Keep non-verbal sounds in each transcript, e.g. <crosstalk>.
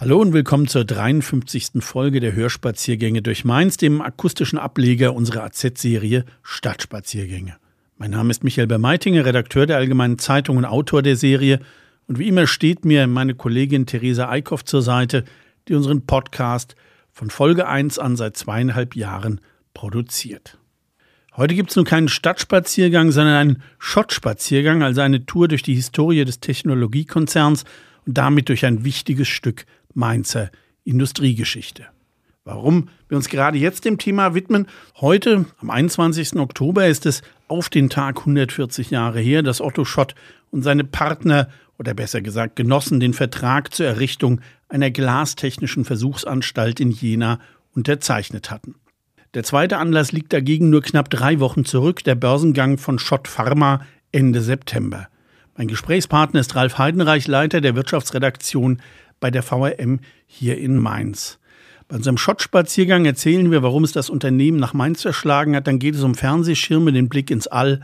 Hallo und willkommen zur 53. Folge der Hörspaziergänge durch Mainz, dem akustischen Ableger unserer AZ-Serie Stadtspaziergänge. Mein Name ist Michael Bermeitinger, Redakteur der Allgemeinen Zeitung und Autor der Serie. Und wie immer steht mir meine Kollegin Theresa Eickhoff zur Seite, die unseren Podcast von Folge 1 an seit zweieinhalb Jahren produziert. Heute gibt es nun keinen Stadtspaziergang, sondern einen Schottspaziergang, also eine Tour durch die Historie des Technologiekonzerns und damit durch ein wichtiges Stück Mainzer Industriegeschichte. Warum wir uns gerade jetzt dem Thema widmen? Heute, am 21. Oktober, ist es auf den Tag 140 Jahre her, dass Otto Schott und seine Partner oder besser gesagt Genossen den Vertrag zur Errichtung einer glastechnischen Versuchsanstalt in Jena unterzeichnet hatten. Der zweite Anlass liegt dagegen nur knapp drei Wochen zurück, der Börsengang von Schott Pharma Ende September. Mein Gesprächspartner ist Ralf Heidenreich, Leiter der Wirtschaftsredaktion bei der VRM hier in Mainz. Bei unserem Schottspaziergang erzählen wir, warum es das Unternehmen nach Mainz verschlagen hat. Dann geht es um Fernsehschirme, den Blick ins All,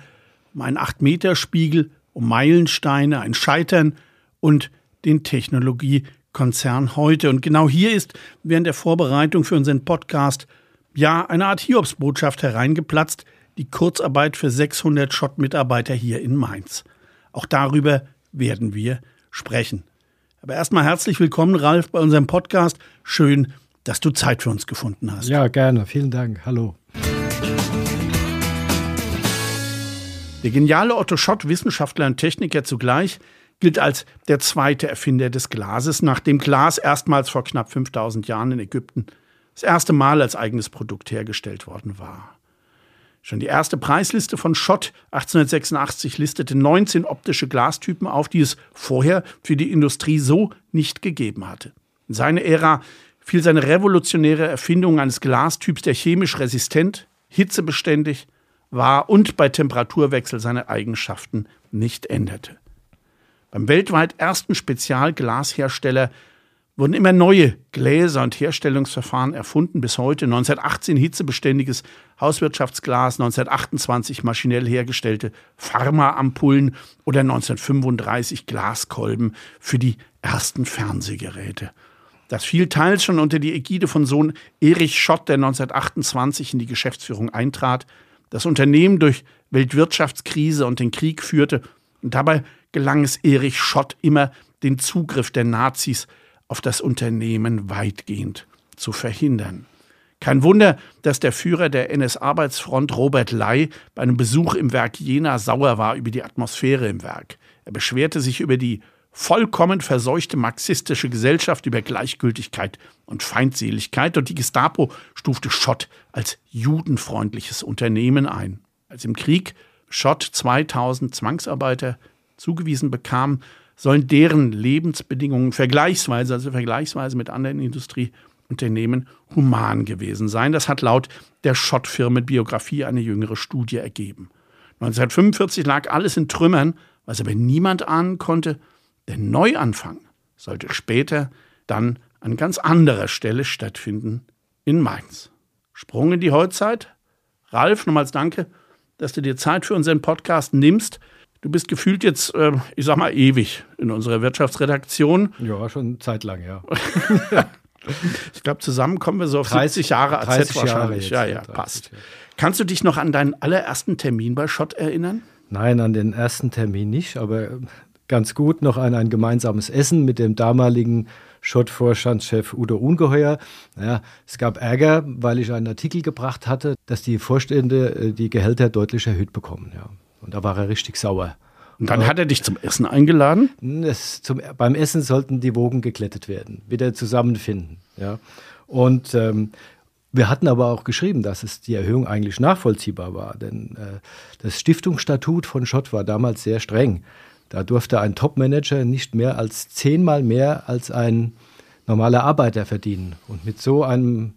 um einen 8-Meter-Spiegel, um Meilensteine, ein Scheitern und den Technologiekonzern heute. Und genau hier ist während der Vorbereitung für unseren Podcast ja eine Art Hiobsbotschaft hereingeplatzt, die Kurzarbeit für 600 Schott-Mitarbeiter hier in Mainz. Auch darüber werden wir sprechen. Aber erstmal herzlich willkommen, Ralf, bei unserem Podcast. Schön, dass du Zeit für uns gefunden hast. Ja, gerne. Vielen Dank. Hallo. Der geniale Otto Schott, Wissenschaftler und Techniker zugleich, gilt als der zweite Erfinder des Glases, nachdem Glas erstmals vor knapp 5000 Jahren in Ägypten das erste Mal als eigenes Produkt hergestellt worden war. Schon die erste Preisliste von Schott 1886 listete 19 optische Glastypen auf, die es vorher für die Industrie so nicht gegeben hatte. In seine Ära fiel seine revolutionäre Erfindung eines Glastyps, der chemisch resistent, hitzebeständig war und bei Temperaturwechsel seine Eigenschaften nicht änderte. Beim weltweit ersten Spezialglashersteller wurden immer neue Gläser und Herstellungsverfahren erfunden. Bis heute 1918 hitzebeständiges Hauswirtschaftsglas, 1928 maschinell hergestellte Pharmaampullen oder 1935 Glaskolben für die ersten Fernsehgeräte. Das fiel teils schon unter die Ägide von Sohn Erich Schott, der 1928 in die Geschäftsführung eintrat, das Unternehmen durch Weltwirtschaftskrise und den Krieg führte. Und dabei gelang es Erich Schott immer, den Zugriff der Nazis auf das Unternehmen weitgehend zu verhindern. Kein Wunder, dass der Führer der NS-Arbeitsfront Robert Ley bei einem Besuch im Werk Jena sauer war über die Atmosphäre im Werk. Er beschwerte sich über die vollkommen verseuchte marxistische Gesellschaft, über Gleichgültigkeit und Feindseligkeit und die Gestapo stufte Schott als judenfreundliches Unternehmen ein. Als im Krieg Schott 2000 Zwangsarbeiter zugewiesen bekam, sollen deren Lebensbedingungen vergleichsweise, also vergleichsweise mit anderen Industrieunternehmen, human gewesen sein. Das hat laut der Schott-Firmenbiografie eine jüngere Studie ergeben. 1945 lag alles in Trümmern, was aber niemand ahnen konnte. Der Neuanfang sollte später dann an ganz anderer Stelle stattfinden, in Mainz. Sprung in die Heutzeit. Ralf, nochmals danke, dass du dir Zeit für unseren Podcast nimmst. Du bist gefühlt jetzt, äh, ich sag mal, ewig in unserer Wirtschaftsredaktion. Ja, schon zeitlang, ja. <laughs> ich glaube, zusammen kommen wir so auf 30 Jahre AZ 30 wahrscheinlich. Jahre ja, ja, passt. Jahre. Kannst du dich noch an deinen allerersten Termin bei Schott erinnern? Nein, an den ersten Termin nicht, aber ganz gut noch an ein gemeinsames Essen mit dem damaligen Schott-Vorstandschef Udo Ungeheuer. Naja, es gab Ärger, weil ich einen Artikel gebracht hatte, dass die Vorstände äh, die Gehälter deutlich erhöht bekommen. Ja. Und da war er richtig sauer. Und dann hat er dich zum Essen eingeladen? Es, zum, beim Essen sollten die Wogen geglättet werden, wieder zusammenfinden. Ja. Und ähm, wir hatten aber auch geschrieben, dass es die Erhöhung eigentlich nachvollziehbar war, denn äh, das Stiftungsstatut von Schott war damals sehr streng. Da durfte ein Topmanager nicht mehr als zehnmal mehr als ein normaler Arbeiter verdienen. Und mit so einem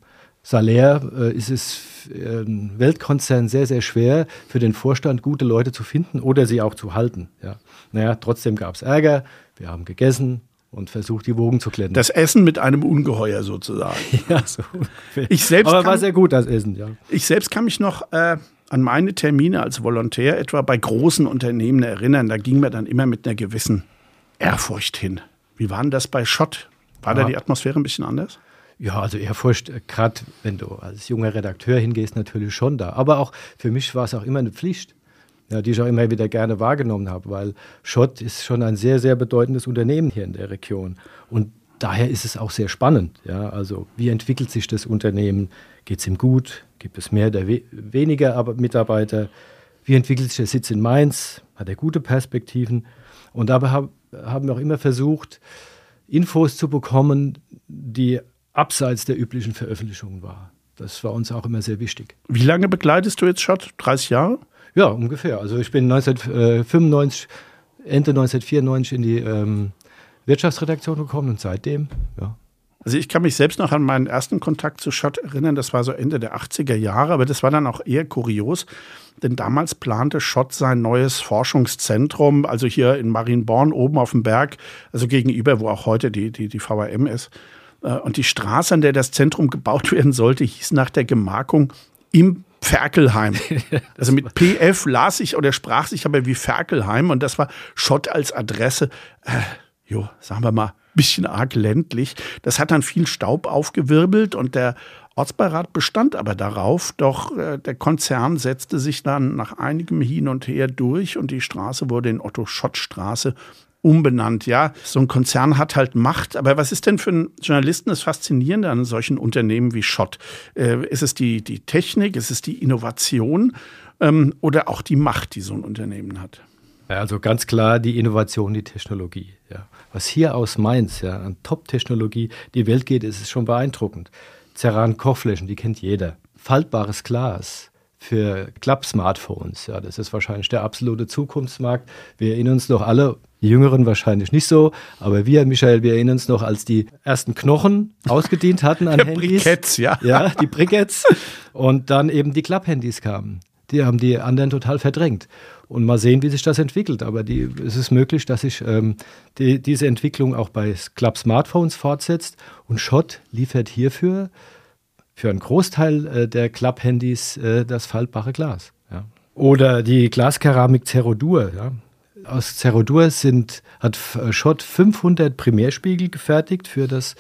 Salär äh, ist es äh, ein Weltkonzern sehr, sehr schwer, für den Vorstand gute Leute zu finden oder sie auch zu halten. Ja. Naja, trotzdem gab es Ärger. Wir haben gegessen und versucht, die Wogen zu klettern. Das Essen mit einem Ungeheuer sozusagen. <laughs> ja, so. Ich selbst Aber kann, war sehr gut, das Essen, ja. Ich selbst kann mich noch äh, an meine Termine als Volontär etwa bei großen Unternehmen erinnern. Da ging mir dann immer mit einer gewissen Ehrfurcht hin. Wie war denn das bei Schott? War ja. da die Atmosphäre ein bisschen anders? Ja, also Ehrfurcht, äh, gerade wenn du als junger Redakteur hingehst, natürlich schon da. Aber auch für mich war es auch immer eine Pflicht, ja, die ich auch immer wieder gerne wahrgenommen habe, weil Schott ist schon ein sehr, sehr bedeutendes Unternehmen hier in der Region. Und daher ist es auch sehr spannend. Ja, also wie entwickelt sich das Unternehmen? Geht es ihm gut? Gibt es mehr oder we weniger Mitarbeiter? Wie entwickelt sich der Sitz in Mainz? Hat er gute Perspektiven? Und dabei hab, haben wir auch immer versucht, Infos zu bekommen, die abseits der üblichen Veröffentlichungen war. Das war uns auch immer sehr wichtig. Wie lange begleitest du jetzt Schott? 30 Jahre? Ja, ungefähr. Also ich bin 1995, Ende 1994 in die ähm, Wirtschaftsredaktion gekommen und seitdem, ja. Also ich kann mich selbst noch an meinen ersten Kontakt zu Schott erinnern, das war so Ende der 80er Jahre, aber das war dann auch eher kurios, denn damals plante Schott sein neues Forschungszentrum, also hier in Marienborn oben auf dem Berg, also gegenüber, wo auch heute die, die, die VRM ist. Äh, und die Straße, an der das Zentrum gebaut <laughs> werden sollte, hieß nach der Gemarkung im Ferkelheim. <laughs> Also mit PF las ich oder sprach sich aber wie Ferkelheim und das war Schott als Adresse. Äh, jo, sagen wir mal, bisschen arg ländlich. Das hat dann viel Staub aufgewirbelt und der Ortsbeirat bestand aber darauf, doch äh, der Konzern setzte sich dann nach einigem Hin und Her durch und die Straße wurde in Otto-Schott-Straße umbenannt. Ja, so ein Konzern hat halt Macht. Aber was ist denn für einen Journalisten das Faszinierende an solchen Unternehmen wie Schott? Äh, ist es die, die Technik? Ist es die Innovation? Ähm, oder auch die Macht, die so ein Unternehmen hat? Ja, also ganz klar die Innovation, die Technologie. Ja. Was hier aus Mainz ja, an Top-Technologie die Welt geht, ist es schon beeindruckend. Ceran Kochflächen, die kennt jeder. Faltbares Glas, für Klapp-Smartphones. Ja, das ist wahrscheinlich der absolute Zukunftsmarkt. Wir erinnern uns noch alle, die Jüngeren wahrscheinlich nicht so, aber wir, Michael, wir erinnern uns noch, als die ersten Knochen ausgedient hatten an <laughs> Handys. Briketts, ja. Ja, die Briketts. Und dann eben die Klapp-Handys kamen. Die haben die anderen total verdrängt. Und mal sehen, wie sich das entwickelt. Aber die, es ist möglich, dass sich ähm, die, diese Entwicklung auch bei Klapp-Smartphones fortsetzt. Und Schott liefert hierfür für einen Großteil äh, der Klapp-Handys äh, das faltbare Glas. Ja. Oder die Glaskeramik Cerodur. Ja. Aus Cerodur sind, hat äh, Schott 500 Primärspiegel gefertigt für das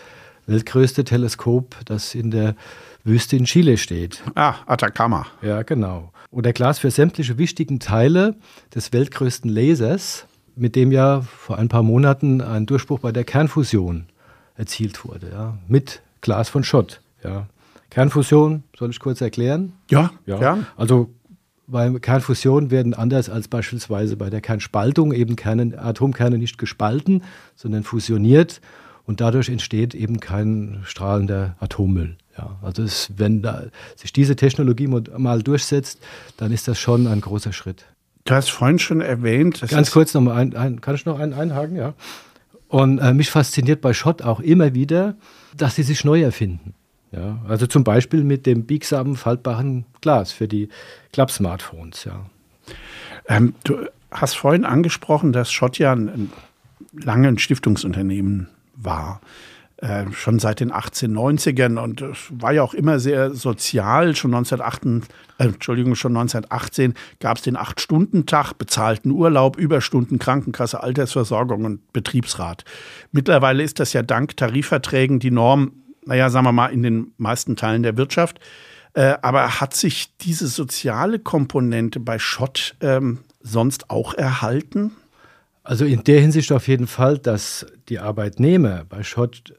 weltgrößte Teleskop, das in der Wüste in Chile steht. Ah, Atacama. Ja, genau. Oder Glas für sämtliche wichtigen Teile des weltgrößten Lasers, mit dem ja vor ein paar Monaten ein Durchbruch bei der Kernfusion erzielt wurde. Ja, mit Glas von Schott. Ja. Kernfusion, soll ich kurz erklären? Ja, ja. ja. Also bei Kernfusion werden anders als beispielsweise bei der Kernspaltung eben Kerne, Atomkerne nicht gespalten, sondern fusioniert und dadurch entsteht eben kein strahlender Atommüll. Ja, also es, wenn da sich diese Technologie mal durchsetzt, dann ist das schon ein großer Schritt. Du hast vorhin schon erwähnt. Ganz kurz noch mal ein, ein, kann ich noch einen einhaken? Ja. Und äh, mich fasziniert bei Schott auch immer wieder, dass sie sich neu erfinden. Ja, also zum Beispiel mit dem biegsamen faltbaren Glas für die Klapp-Smartphones. Ja. Ähm, du hast vorhin angesprochen, dass Schott ja ein, lange ein Stiftungsunternehmen war. Äh, schon seit den 1890ern und war ja auch immer sehr sozial. Schon 1918, äh, Entschuldigung, schon 1918 gab es den Acht-Stunden-Tag, bezahlten Urlaub, Überstunden, Krankenkasse, Altersversorgung und Betriebsrat. Mittlerweile ist das ja dank Tarifverträgen die Norm naja, sagen wir mal, in den meisten Teilen der Wirtschaft. Äh, aber hat sich diese soziale Komponente bei Schott ähm, sonst auch erhalten? Also in der Hinsicht auf jeden Fall, dass die Arbeitnehmer bei Schott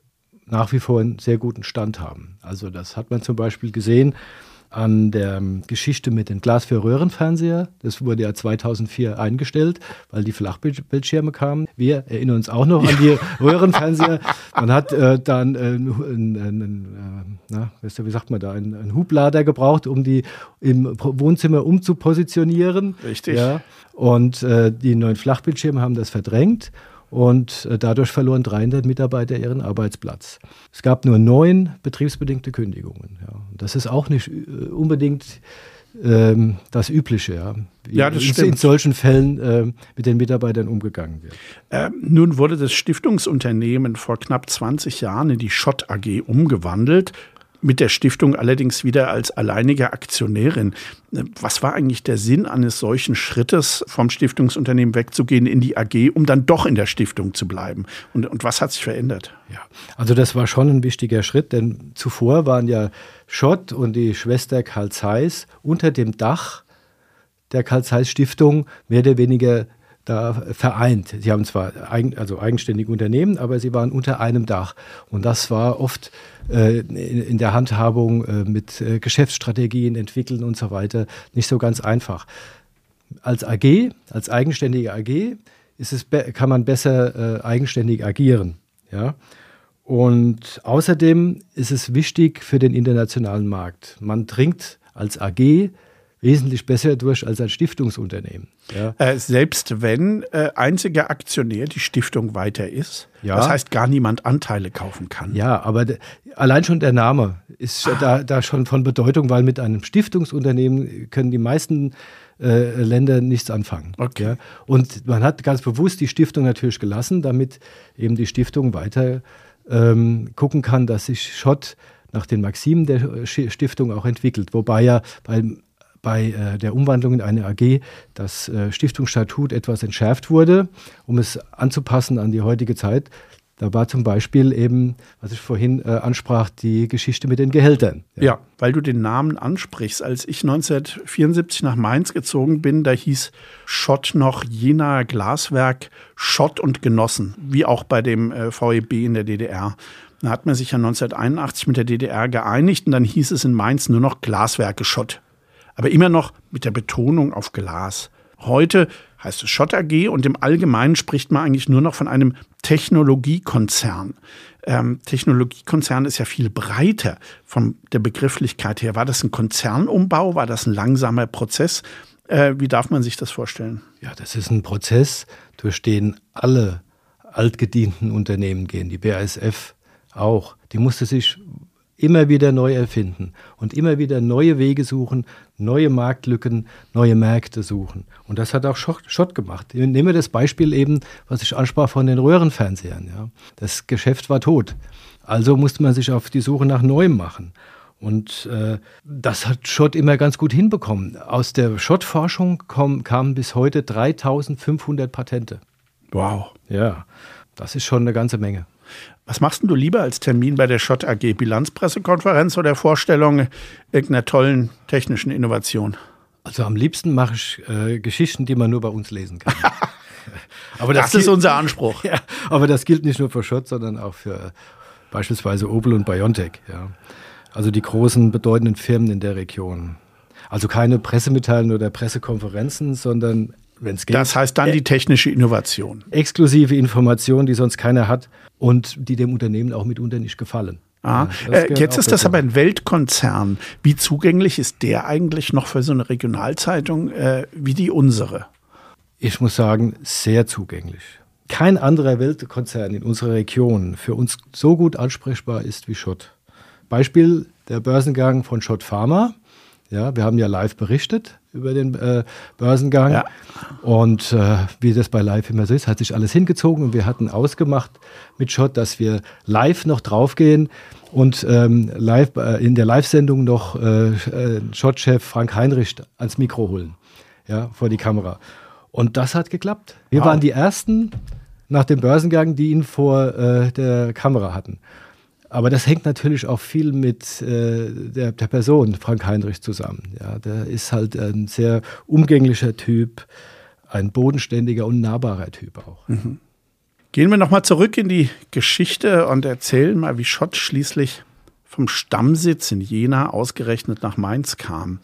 nach wie vor einen sehr guten Stand haben. Also das hat man zum Beispiel gesehen an der Geschichte mit dem Glas für Röhrenfernseher. Das wurde ja 2004 eingestellt, weil die Flachbildschirme kamen. Wir erinnern uns auch noch an die <laughs> Röhrenfernseher. Man hat äh, dann äh, einen, äh, na, wie sagt man da, einen, einen, Hublader gebraucht, um die im Wohnzimmer umzupositionieren. Richtig. Ja. Und äh, die neuen Flachbildschirme haben das verdrängt und äh, dadurch verloren 300 Mitarbeiter ihren Arbeitsplatz. Es gab nur neun betriebsbedingte Kündigungen. Ja. Das ist auch nicht äh, unbedingt ähm, das Übliche, ja. Wie ja, das in, stimmt. in solchen Fällen äh, mit den Mitarbeitern umgegangen wird. Ähm, nun wurde das Stiftungsunternehmen vor knapp 20 Jahren in die Schott AG umgewandelt mit der Stiftung allerdings wieder als alleinige Aktionärin. Was war eigentlich der Sinn eines solchen Schrittes, vom Stiftungsunternehmen wegzugehen in die AG, um dann doch in der Stiftung zu bleiben? Und, und was hat sich verändert? Ja, also das war schon ein wichtiger Schritt, denn zuvor waren ja Schott und die Schwester Karl Zeiss unter dem Dach der Karl Zeiss Stiftung mehr oder weniger da vereint. Sie haben zwar eigen, also eigenständige Unternehmen, aber sie waren unter einem Dach. Und das war oft äh, in, in, der Handhabung äh, mit äh, Geschäftsstrategien entwickeln und so weiter nicht so ganz einfach. Als AG, als eigenständige AG, ist es kann man besser äh, eigenständig agieren. Ja? Und außerdem ist es wichtig für den internationalen Markt. Man dringt als AG wesentlich besser durch als ein Stiftungsunternehmen. Ja. Äh, selbst wenn äh, einziger Aktionär die Stiftung weiter ist, ja. das heißt gar niemand Anteile kaufen kann. Ja, aber allein schon der Name ist ah. da, da schon von Bedeutung, weil mit einem Stiftungsunternehmen können die meisten äh, Länder nichts anfangen. Okay. Ja. Und man hat ganz bewusst die Stiftung natürlich gelassen, damit eben die Stiftung weiter ähm, gucken kann, dass sich Schott nach den Maximen der Stiftung auch entwickelt. Wobei ja beim bei äh, der Umwandlung in eine AG das äh, Stiftungsstatut etwas entschärft wurde, um es anzupassen an die heutige Zeit. Da war zum Beispiel eben, was ich vorhin äh, ansprach, die Geschichte mit den Gehältern. Ja. ja. weil du den Namen ansprichst. Als ich 1974 nach Mainz gezogen bin, da hieß Schott noch Jena Glaswerk Schott und Genossen, wie auch bei dem äh, VEB in der DDR. Da hat man sich ja 1981 mit der DDR geeinigt und dann hieß es in Mainz nur noch Glaswerke Schott aber immer noch mit der Betonung auf Glas. Heute heißt es Schott AG und im Allgemeinen spricht man eigentlich nur noch von einem Technologiekonzern. Ähm, Technologiekonzern ist ja viel breiter von der Begrifflichkeit her. War das ein Konzernumbau? War das ein langsamer Prozess? Äh, wie darf man sich das vorstellen? Ja, das ist ein Prozess, durch den alle altgedienten Unternehmen gehen, die BASF auch. Die musste sich immer wieder neu erfinden und immer wieder neue Wege suchen, neue Marktlücken, neue Märkte suchen. Und das hat auch Schott gemacht. Nehmen wir das Beispiel eben, was ich ansprach von den Röhrenfernsehern. Ja. Das Geschäft war tot. Also musste man sich auf die Suche nach Neuem machen. Und äh, das hat Schott immer ganz gut hinbekommen. Aus der Schott-Forschung kamen bis heute 3500 Patente. Wow. Ja, das ist schon eine ganze Menge. Was machst du lieber als Termin bei der Schott AG? Bilanzpressekonferenz oder Vorstellung irgendeiner tollen technischen Innovation? Also am liebsten mache ich äh, Geschichten, die man nur bei uns lesen kann. <laughs> aber das, das ist unser Anspruch. <laughs> Ja, aber das gilt nicht nur für Schott, sondern auch für beispielsweise Opel und Biontech. Ja. Also die großen bedeutenden Firmen in der Region. Also keine Pressemitteilungen oder Pressekonferenzen, sondern wenn es geht. Das heißt dann die technische Innovation. Exklusive Informationen, die sonst keiner hat und die dem Unternehmen auch mitunter nicht gefallen. Ah, ja, äh, jetzt ist das aber ein Weltkonzern. Wie zugänglich ist der eigentlich noch für so eine Regionalzeitung äh, wie die unsere? Ich muss sagen, sehr zugänglich. Kein anderer Weltkonzern in unserer Region für uns so gut ansprechbar ist wie Schott. Beispiel der Börsengang von Schott Pharma. Ja, wir haben ja live berichtet über den äh, Börsengang. Ja. Und äh, wie das bei Live immer so ist, hat sich alles hingezogen und wir hatten ausgemacht mit Schott, dass wir live noch draufgehen und ähm, live, äh, in der Live-Sendung noch äh, äh, Schott-Chef Frank Heinrich ans Mikro holen, ja, vor die Kamera. Und das hat geklappt. Wir wow. waren die Ersten nach dem Börsengang, die ihn vor äh, der Kamera hatten. Aber das hängt natürlich auch viel mit äh, der, der, Person Frank Heinrich zusammen. Ja, der ist halt ein sehr umgänglicher Typ, ein bodenständiger und nahbarer Typ auch. Mhm. Gehen wir nochmal zurück in die Geschichte und erzählen mal, wie Schott schließlich vom Stammsitz in Jena ausgerechnet nach Mainz kam.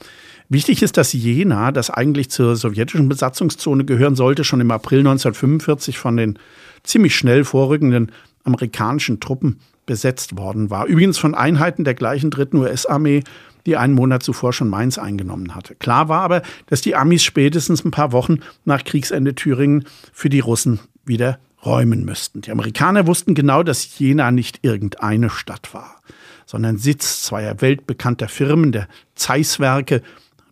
Wichtig ist, dass Jena, das eigentlich zur sowjetischen Besatzungszone gehören sollte, schon im April 1945 von den ziemlich schnell vorrückenden amerikanischen Truppen besetzt worden war. Übrigens von Einheiten der gleichen dritten US-Armee, die einen Monat zuvor schon Mainz eingenommen hatte. Klar war aber, dass die Amis spätestens ein paar Wochen nach Kriegsende Thüringen für die Russen wieder räumen müssten. Die Amerikaner wussten genau, dass Jena nicht irgendeine Stadt war sondern Sitz zweier weltbekannter Firmen, der Zeiss-Werke,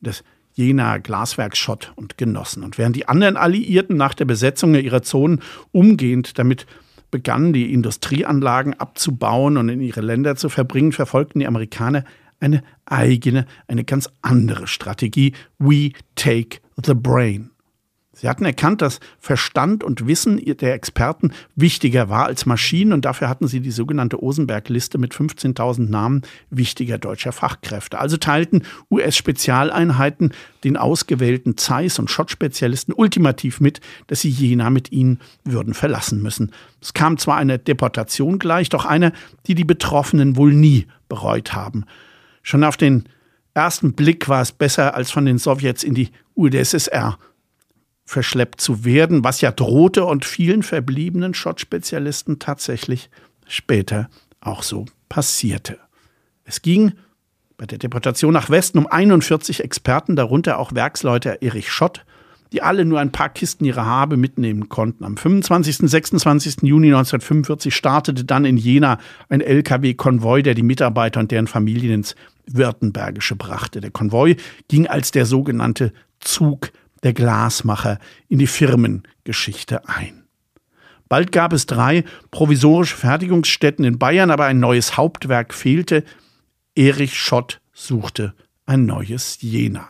des Jena Glaswerk Schott und Genossen. Und während die anderen Alliierten nach der Besetzung ihrer Zonen umgehend damit begannen, die Industrieanlagen abzubauen und in ihre Länder zu verbringen, verfolgten die Amerikaner eine eigene, eine ganz andere Strategie. We take the brain. Sie hatten erkannt, dass Verstand und Wissen der Experten wichtiger war als Maschinen und dafür hatten sie die sogenannte Osenberg-Liste mit 15.000 Namen wichtiger deutscher Fachkräfte. Also teilten US-Spezialeinheiten den ausgewählten Zeiss- und Schott-Spezialisten ultimativ mit, dass sie Jena mit ihnen würden verlassen müssen. Es kam zwar einer Deportation gleich, doch einer, die die Betroffenen wohl nie bereut haben. Schon auf den ersten Blick war es besser, als von den Sowjets in die UdSSR verschleppt zu werden, was ja drohte und vielen verbliebenen Schott-Spezialisten tatsächlich später auch so passierte. Es ging bei der Deportation nach Westen um 41 Experten, darunter auch Werksleute Erich Schott, die alle nur ein paar Kisten ihrer Habe mitnehmen konnten. Am 25. und 26. Juni 1945 startete dann in Jena ein LKW-Konvoi, der die Mitarbeiter und deren Familien ins Württembergische brachte. Der Konvoi ging als der sogenannte Zug der Glasmacher in die Firmengeschichte ein. Bald gab es drei provisorische Fertigungsstätten in Bayern, aber ein neues Hauptwerk fehlte. Erich Schott suchte ein neues Jena.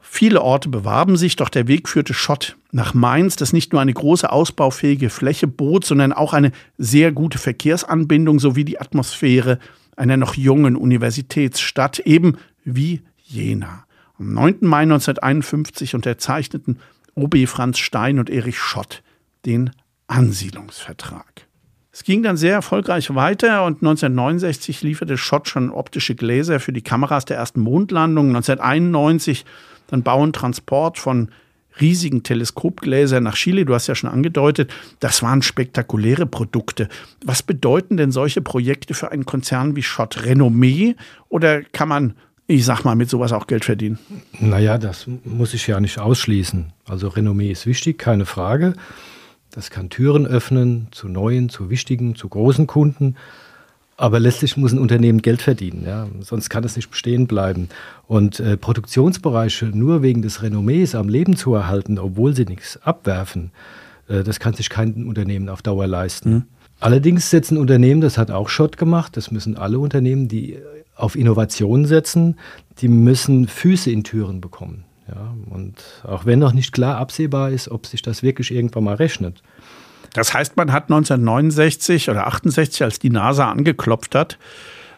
Viele Orte bewarben sich, doch der Weg führte Schott nach Mainz, das nicht nur eine große ausbaufähige Fläche bot, sondern auch eine sehr gute Verkehrsanbindung sowie die Atmosphäre einer noch jungen Universitätsstadt, eben wie Jena. Am 9. Mai 1951 unterzeichneten OB Franz Stein und Erich Schott den Ansiedlungsvertrag. Es ging dann sehr erfolgreich weiter und 1969 lieferte Schott schon optische Gläser für die Kameras der ersten Mondlandung. 1991 dann Bau und Transport von riesigen Teleskopgläsern nach Chile, du hast ja schon angedeutet, das waren spektakuläre Produkte. Was bedeuten denn solche Projekte für einen Konzern wie Schott? Renommee oder kann man ich sag mal, mit sowas auch Geld verdienen. Naja, das muss ich ja nicht ausschließen. Also Renommee ist wichtig, keine Frage. Das kann Türen öffnen zu neuen, zu wichtigen, zu großen Kunden. Aber letztlich muss ein Unternehmen Geld verdienen, ja? sonst kann es nicht bestehen bleiben. Und äh, Produktionsbereiche nur wegen des Renommees am Leben zu erhalten, obwohl sie nichts abwerfen, äh, das kann sich kein Unternehmen auf Dauer leisten. Mhm. Allerdings setzen Unternehmen, das hat auch Schott gemacht, das müssen alle Unternehmen, die auf Innovation setzen, die müssen Füße in Türen bekommen. Ja, und auch wenn noch nicht klar absehbar ist, ob sich das wirklich irgendwann mal rechnet. Das heißt, man hat 1969 oder 68, als die NASA angeklopft hat,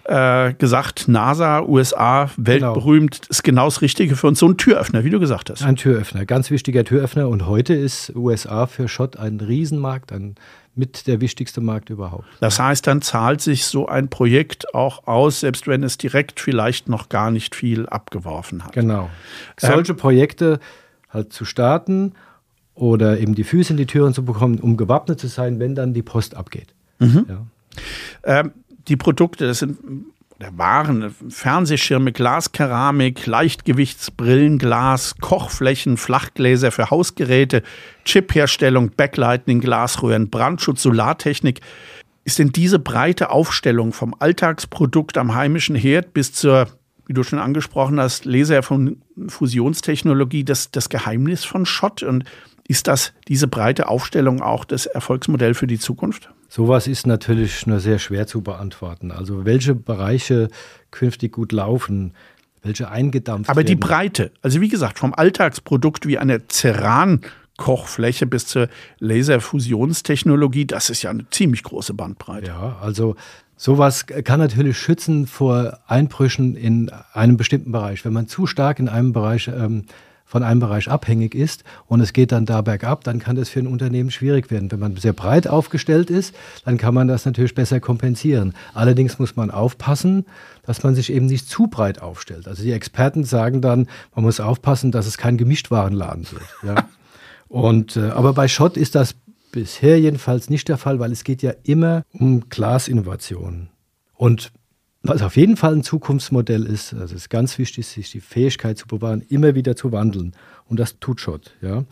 äh, gesagt, NASA, USA, weltberühmt, genau. ist genau das Richtige für uns. So ein Türöffner, wie du gesagt hast. Ein Türöffner, ganz wichtiger Türöffner. Und heute ist USA für Schott ein Riesenmarkt, ein mit der wichtigste Markt überhaupt. Das heißt, dann zahlt sich so ein Projekt auch aus, selbst wenn es direkt vielleicht noch gar nicht viel abgeworfen hat. Genau. Ähm, Solche ähm, Projekte halt zu starten oder eben die Füße in die Türen zu bekommen, um gewappnet zu sein, wenn dann die Post abgeht. Mhm. Ja. Ähm, die Produkte, das sind oder Waren, Fernsehschirme, Glaskeramik, Leichtgewichtsbrillen, Glas, Kochflächen, Flachgläser für Hausgeräte, Chipherstellung, Backlighting, Glasröhren, Brandschutz, Solartechnik. Ist denn diese breite Aufstellung vom Alltagsprodukt am heimischen Herd bis zur, wie du schon angesprochen hast, Laser von Fusionstechnologie das, das Geheimnis von Schott? Und ist das diese breite Aufstellung auch das Erfolgsmodell für die Zukunft? Sowas ist natürlich nur sehr schwer zu beantworten. Also welche Bereiche künftig gut laufen, welche eingedampft Aber werden. die Breite, also wie gesagt, vom Alltagsprodukt wie eine Ceran Kochfläche bis zur Laserfusionstechnologie, das ist ja eine ziemlich große Bandbreite. Ja, also sowas kann natürlich schützen vor Einbrüchen in einem bestimmten Bereich. Wenn man zu stark in einem Bereich ähm, von einem Bereich abhängig ist und es geht dann da bergab, dann kann das für ein Unternehmen schwierig werden. Wenn man sehr breit aufgestellt ist, dann kann man das natürlich besser kompensieren. Allerdings muss man aufpassen, dass man sich eben nicht zu breit aufstellt. Also die Experten sagen dann, man muss aufpassen, dass es kein Gemischtwarenladen wird. Ja? <laughs> Und, äh, aber bei Schott ist das bisher jedenfalls nicht der Fall, weil es geht ja immer um Glasinnovationen. Und was auf jeden Fall ein Zukunftsmodell ist, also es ist ganz wichtig, sich die Fähigkeit zu bewahren, immer wieder zu wandeln. Und das tut Schott. Ja.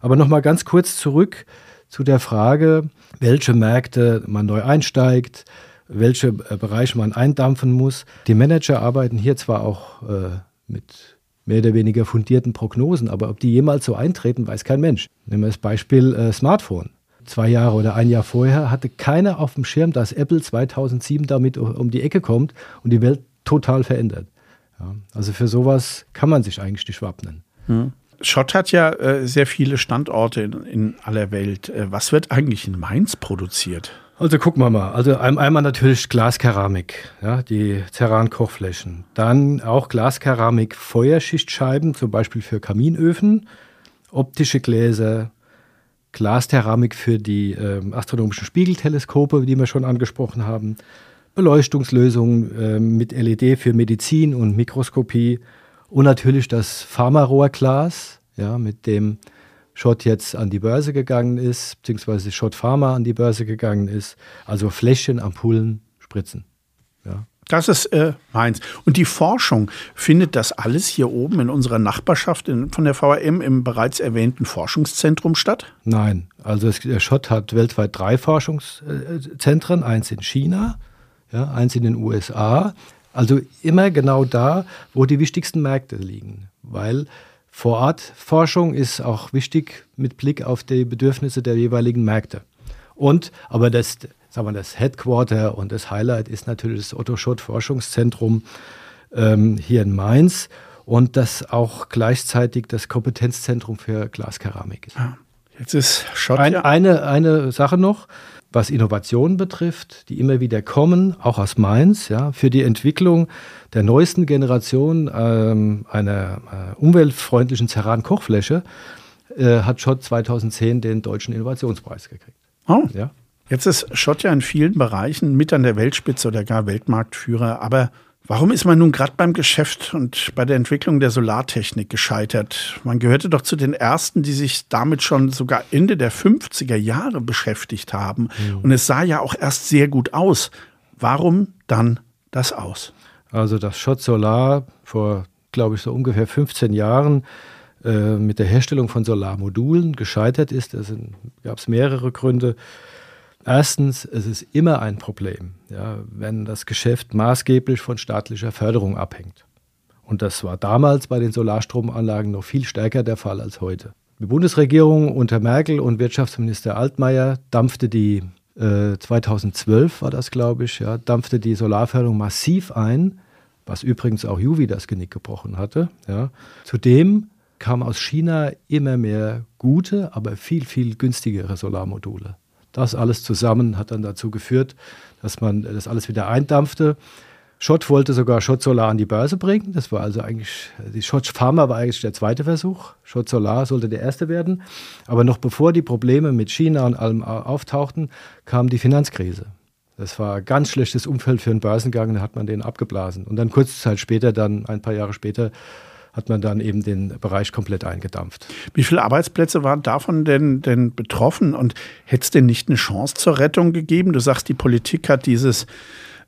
Aber nochmal ganz kurz zurück zu der Frage, welche Märkte man neu einsteigt, welche äh, Bereiche man eindampfen muss. Die Manager arbeiten hier zwar auch äh, mit mehr oder weniger fundierten Prognosen, aber ob die jemals so eintreten, weiß kein Mensch. Nehmen wir das Beispiel äh, Smartphone. Zwei Jahre oder ein Jahr vorher hatte keiner auf dem Schirm, dass Apple 2007 damit um die Ecke kommt und die Welt total verändert. Ja, also für sowas kann man sich eigentlich nicht wappnen. Hm. Schott hat ja äh, sehr viele Standorte in, in aller Welt. Äh, was wird eigentlich in Mainz produziert? Also gucken wir mal. Also einmal natürlich Glaskeramik, ja, die Ceran-Kochflächen. Dann auch Glaskeramik Feuerschichtscheiben, zum Beispiel für Kaminöfen, optische Gläser, Glasteramik für die äh, astronomischen Spiegelteleskope, die wir schon angesprochen haben, Beleuchtungslösungen äh, mit LED für Medizin und Mikroskopie und natürlich das Pharmarohrglas, ja, mit dem Schott jetzt an die Börse gegangen ist, beziehungsweise Schott Pharma an die Börse gegangen ist. Also Fläschchen, Ampullen, Spritzen. Ja. Das ist äh, meins. Und die Forschung, findet das alles hier oben in unserer Nachbarschaft in, von der VRM im bereits erwähnten Forschungszentrum statt? Nein, also es, der Schott hat weltweit drei Forschungszentren, eins in China, ja, eins in den USA. Also immer genau da, wo die wichtigsten Märkte liegen, weil Vorortforschung ist auch wichtig mit Blick auf die Bedürfnisse der jeweiligen Märkte. Und, aber das, sagen wir, das Headquarter und das Highlight ist natürlich das Otto Schott Forschungszentrum ähm, hier in Mainz und das auch gleichzeitig das Kompetenzzentrum für Glaskeramik ist. Ja. Jetzt ist Schott. Ein, eine, eine Sache noch was Innovationen betrifft, die immer wieder kommen, auch aus Mainz, ja, für die Entwicklung der neuesten Generation ähm, einer äh, umweltfreundlichen Ceran-Kochfläche, äh, hat Schott 2010 den Deutschen Innovationspreis gekriegt. Oh. Ja. Jetzt ist Schott ja in vielen Bereichen mit an der Weltspitze oder gar Weltmarktführer, aber Warum ist man nun gerade beim Geschäft und bei der Entwicklung der Solartechnik gescheitert? Man gehörte doch zu den ersten, die sich damit schon sogar Ende der 50er Jahre beschäftigt haben. Mhm. Und es sah ja auch erst sehr gut aus. Warum dann das aus? Also das Schott Solar vor, glaube ich, so ungefähr 15 Jahren äh, mit der Herstellung von Solarmodulen gescheitert ist. Da gab es mehrere Gründe. Erstens, es ist immer ein Problem, ja, wenn das Geschäft maßgeblich von staatlicher Förderung abhängt. Und das war damals bei den Solarstromanlagen noch viel stärker der Fall als heute. Die Bundesregierung unter Merkel und Wirtschaftsminister Altmaier dampfte die, äh, 2012 war das, glaube ich, ja, dampfte die Solarförderung massiv ein, was übrigens auch Juvi das Genick gebrochen hatte. Ja. Zudem kamen aus China immer mehr gute, aber viel, viel günstigere Solarmodule. Das alles zusammen hat dann dazu geführt, dass man das alles wieder eindampfte. Schott wollte sogar Schott Solar an die Börse bringen. Das war also eigentlich, die Schott Pharma war eigentlich der zweite Versuch. Schott Solar sollte der erste werden. Aber noch bevor die Probleme mit China und allem auftauchten, kam die Finanzkrise. Das war ein ganz schlechtes Umfeld für einen Börsengang, da hat man den abgeblasen. Und dann kurze Zeit später, dann ein paar Jahre später, hat man dann eben den Bereich komplett eingedampft. Wie viele Arbeitsplätze waren davon denn, denn betroffen und hätte es denn nicht eine Chance zur Rettung gegeben? Du sagst, die Politik hat dieses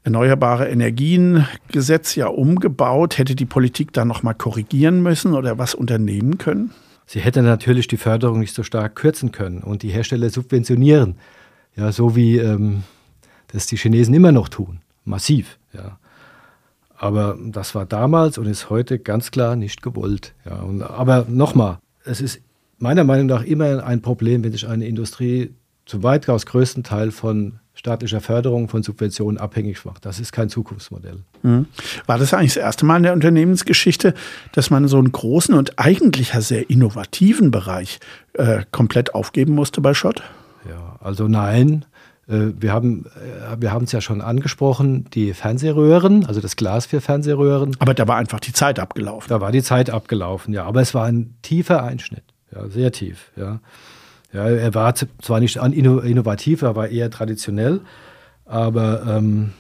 Erneuerbare Energiengesetz ja umgebaut. Hätte die Politik da noch mal korrigieren müssen oder was unternehmen können? Sie hätte natürlich die Förderung nicht so stark kürzen können und die Hersteller subventionieren. Ja, so wie ähm, das die Chinesen immer noch tun. Massiv. Ja. Aber das war damals und ist heute ganz klar nicht gewollt. Ja, und, aber nochmal, es ist meiner Meinung nach immer ein Problem, wenn sich eine Industrie zum weitaus größten Teil von staatlicher Förderung, von Subventionen abhängig macht. Das ist kein Zukunftsmodell. Mhm. War das eigentlich das erste Mal in der Unternehmensgeschichte, dass man so einen großen und eigentlich sehr innovativen Bereich äh, komplett aufgeben musste bei Schott? Ja, also nein. Äh, wir haben äh, wir haben es ja schon angesprochen, die Fernsehröhren, also das Glas für Fernsehröhren. Aber da war einfach die Zeit abgelaufen. Da war die Zeit abgelaufen, ja. Aber es war ein tiefer Einschnitt, ja, sehr tief, ja. Ja, er war zwar nicht innovativ, er war eher traditionell, aber ähm,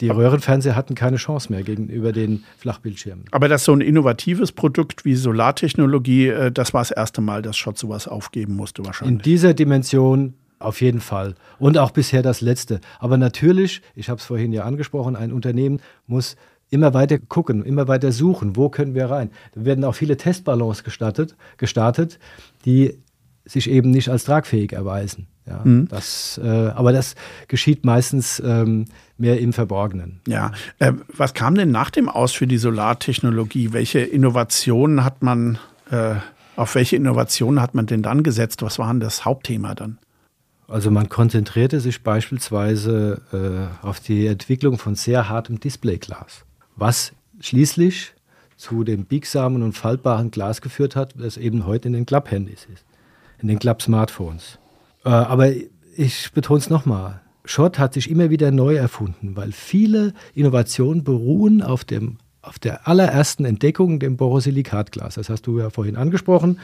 die Röhrenfernseher hatten keine Chance mehr gegenüber den Flachbildschirmen. Aber dass so ein innovatives Produkt wie Solartechnologie, äh, das war das erste Mal, dass Schott sowas aufgeben musste wahrscheinlich. In dieser Dimension auf jeden Fall. Und auch bisher das letzte. Aber natürlich, ich habe es vorhin ja angesprochen, ein Unternehmen muss immer weiter gucken, immer weiter suchen, wo können wir rein. Da werden auch viele Testballons gestartet, gestartet die sich eben nicht als tragfähig erweisen. Ja, mhm. das, äh, aber das geschieht meistens ähm, mehr im Verborgenen. Ja, äh, was kam denn nach dem Aus für die Solartechnologie? Welche Innovationen hat man, äh, auf welche Innovationen hat man denn dann gesetzt? Was war denn das Hauptthema dann? Also man konzentrierte sich beispielsweise äh, auf die Entwicklung von sehr hartem Displayglas, was schließlich zu dem biegsamen und faltbaren Glas geführt hat, das eben heute in den Klapphandys ist, in den Klapp-Smartphones. Äh, aber ich betone es nochmal, Schott hat sich immer wieder neu erfunden, weil viele Innovationen beruhen auf, dem, auf der allerersten Entdeckung, dem Borosilikatglas. Das hast du ja vorhin angesprochen,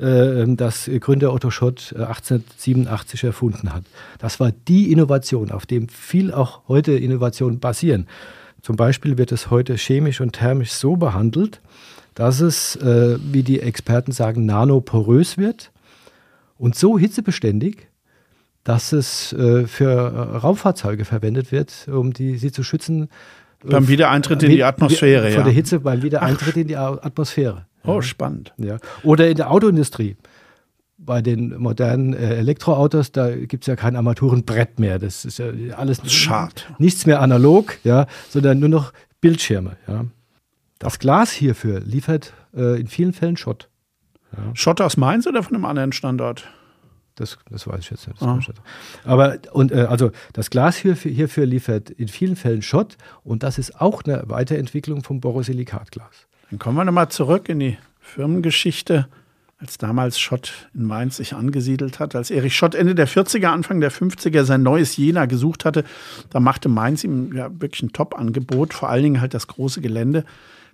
äh, das Gründer Otto Schott 1887 äh, erfunden hat. Das war die Innovation, auf dem viel auch heute Innovationen basieren. Zum Beispiel wird es heute chemisch und thermisch so behandelt, dass es, äh, wie die Experten sagen, nanoporös wird und so hitzebeständig, dass es für Raumfahrzeuge verwendet wird, um die, sie zu schützen. Äh, beim Wiedereintritt in die Atmosphäre, ja. Vor der Hitze beim Wiedereintritt Ach. in die Atmosphäre. Oh, spannend. Ja. Oder in der Autoindustrie. Bei den modernen äh, Elektroautos, da gibt es ja kein Armaturenbrett mehr. Das ist ja alles Schade. nichts mehr analog, ja, sondern nur noch Bildschirme. Ja. Das Glas hierfür liefert äh, in vielen Fällen Schott. Ja. Schott aus Mainz oder von einem anderen Standort? Das, das weiß ich jetzt nicht. Ah. Aber und äh, also das Glas hierfür, hierfür liefert in vielen Fällen Schott und das ist auch eine Weiterentwicklung vom Borosilikatglas. Dann kommen wir nochmal zurück in die Firmengeschichte, als damals Schott in Mainz sich angesiedelt hat. Als Erich Schott Ende der 40er, Anfang der 50er sein neues Jena gesucht hatte, da machte Mainz ihm ja wirklich ein Top-Angebot, vor allen Dingen halt das große Gelände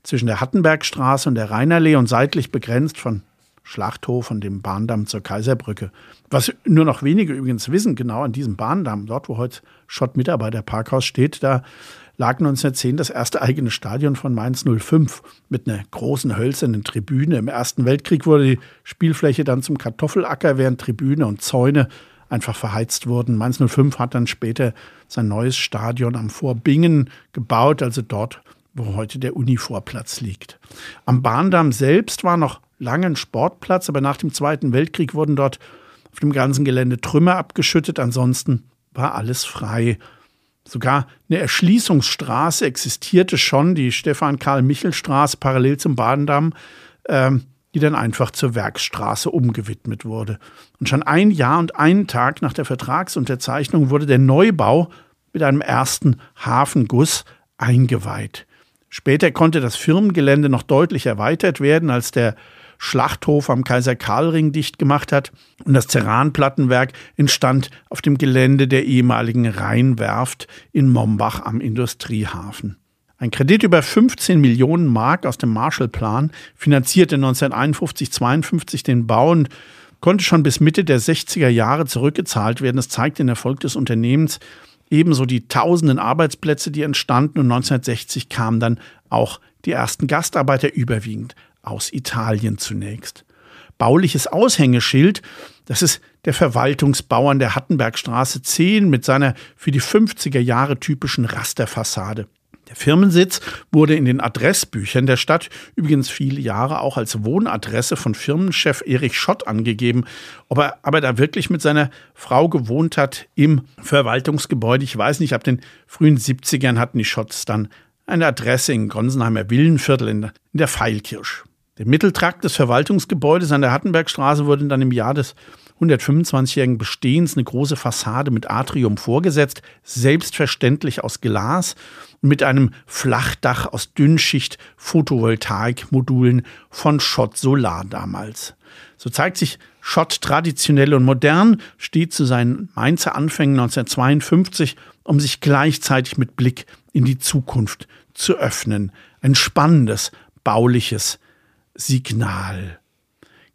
zwischen der Hattenbergstraße und der Rheinerlee und seitlich begrenzt von Schlachthof und dem Bahndamm zur Kaiserbrücke. Was nur noch wenige übrigens wissen, genau an diesem Bahndamm, dort wo heute Schott Mitarbeiterparkhaus steht, da lag 1910 das erste eigene Stadion von Mainz 05 mit einer großen hölzernen Tribüne. Im Ersten Weltkrieg wurde die Spielfläche dann zum Kartoffelacker, während Tribüne und Zäune einfach verheizt wurden. Mainz 05 hat dann später sein neues Stadion am Vorbingen gebaut, also dort, wo heute der Univorplatz liegt. Am Bahndamm selbst war noch lange ein Sportplatz, aber nach dem Zweiten Weltkrieg wurden dort auf dem ganzen Gelände Trümmer abgeschüttet. Ansonsten war alles frei. Sogar eine Erschließungsstraße existierte schon, die Stefan-Karl-Michel-Straße parallel zum Badendamm, ähm, die dann einfach zur Werksstraße umgewidmet wurde. Und schon ein Jahr und einen Tag nach der Vertragsunterzeichnung wurde der Neubau mit einem ersten Hafenguss eingeweiht. Später konnte das Firmengelände noch deutlich erweitert werden, als der Schlachthof am Kaiser-Karl-Ring dicht gemacht hat und das Ceranplattenwerk entstand auf dem Gelände der ehemaligen Rheinwerft in Mombach am Industriehafen. Ein Kredit über 15 Millionen Mark aus dem Marshallplan finanzierte 1951-52 den Bau und konnte schon bis Mitte der 60er Jahre zurückgezahlt werden. Das zeigt den Erfolg des Unternehmens, ebenso die tausenden Arbeitsplätze, die entstanden und 1960 kamen dann auch die ersten Gastarbeiter überwiegend aus Italien zunächst. Bauliches Aushängeschild, das ist der Verwaltungsbau an der Hattenbergstraße 10 mit seiner für die 50er Jahre typischen Rasterfassade. Der Firmensitz wurde in den Adressbüchern der Stadt übrigens viele Jahre auch als Wohnadresse von Firmenchef Erich Schott angegeben. Ob er aber da wirklich mit seiner Frau gewohnt hat im Verwaltungsgebäude, ich weiß nicht, ab den frühen 70ern hatten die Schotts dann eine Adresse in Gronsenheimer Villenviertel in der Pfeilkirsch. Der Mitteltrakt des Verwaltungsgebäudes an der Hattenbergstraße wurde dann im Jahr des 125-jährigen Bestehens eine große Fassade mit Atrium vorgesetzt, selbstverständlich aus Glas und mit einem Flachdach aus Dünnschicht Photovoltaikmodulen von Schott Solar damals. So zeigt sich Schott traditionell und modern, steht zu seinen Mainzer Anfängen 1952, um sich gleichzeitig mit Blick in die Zukunft zu öffnen. Ein spannendes, bauliches Signal.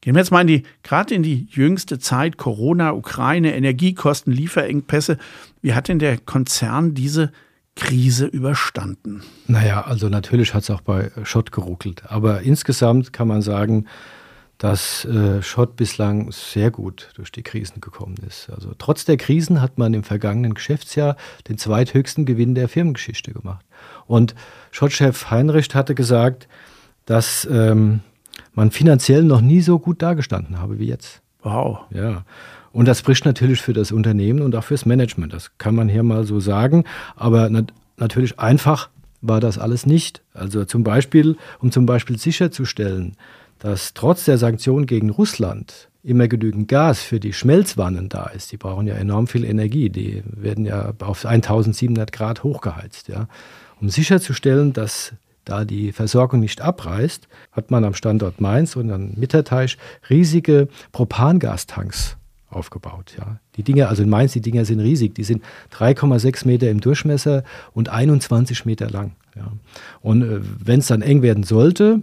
Gehen wir jetzt mal in die, gerade in die jüngste Zeit, Corona, Ukraine, Energiekosten, Lieferengpässe. Wie hat denn der Konzern diese Krise überstanden? Naja, also natürlich hat es auch bei Schott geruckelt. Aber insgesamt kann man sagen, dass äh, Schott bislang sehr gut durch die Krisen gekommen ist. Also trotz der Krisen hat man im vergangenen Geschäftsjahr den zweithöchsten Gewinn der Firmengeschichte gemacht. Und Schott-Chef Heinrich hatte gesagt, dass ähm, man finanziell noch nie so gut dagestanden habe wie jetzt. Wow. Ja. Und das spricht natürlich für das Unternehmen und auch fürs Management. Das kann man hier mal so sagen. Aber nat natürlich einfach war das alles nicht. Also zum Beispiel, um zum Beispiel sicherzustellen, dass trotz der Sanktionen gegen Russland immer genügend Gas für die Schmelzwannen da ist. Die brauchen ja enorm viel Energie. Die werden ja auf 1700 Grad hochgeheizt. Ja. Um sicherzustellen, dass da die Versorgung nicht abreißt, hat man am Standort Mainz und am Mitterteich riesige Propangastanks aufgebaut. Ja. Die Dinger, also in Mainz, die Dinger sind riesig. Die sind 3,6 Meter im Durchmesser und 21 Meter lang. Ja. Und äh, wenn es dann eng werden sollte,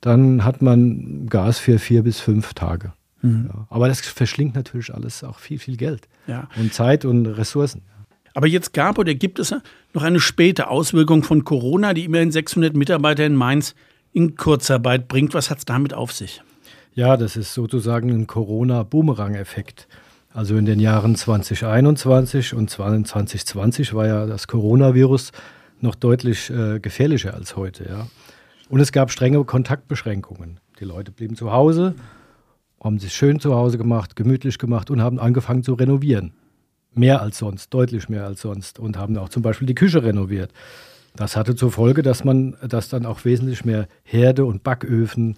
dann hat man Gas für vier bis fünf Tage. Mhm. Ja. Aber das verschlingt natürlich alles auch viel, viel Geld und Zeit und Ressourcen. Aber jetzt gab oder gibt es noch eine späte Auswirkung von Corona, die immerhin 600 Mitarbeiter in Mainz in Kurzarbeit bringt. Was hat es damit auf sich? Ja, das ist sozusagen ein Corona-Boomerang-Effekt. Also in den Jahren 2021 und 2020 war ja das Coronavirus noch deutlich äh, gefährlicher als heute. Ja. Und es gab strenge Kontaktbeschränkungen. Die Leute blieben zu Hause, haben sich schön zu Hause gemacht, gemütlich gemacht und haben angefangen zu renovieren. Mehr als sonst, deutlich mehr als sonst. Und haben auch zum Beispiel die Küche renoviert. Das hatte zur Folge, dass man, dass dann auch wesentlich mehr Herde und Backöfen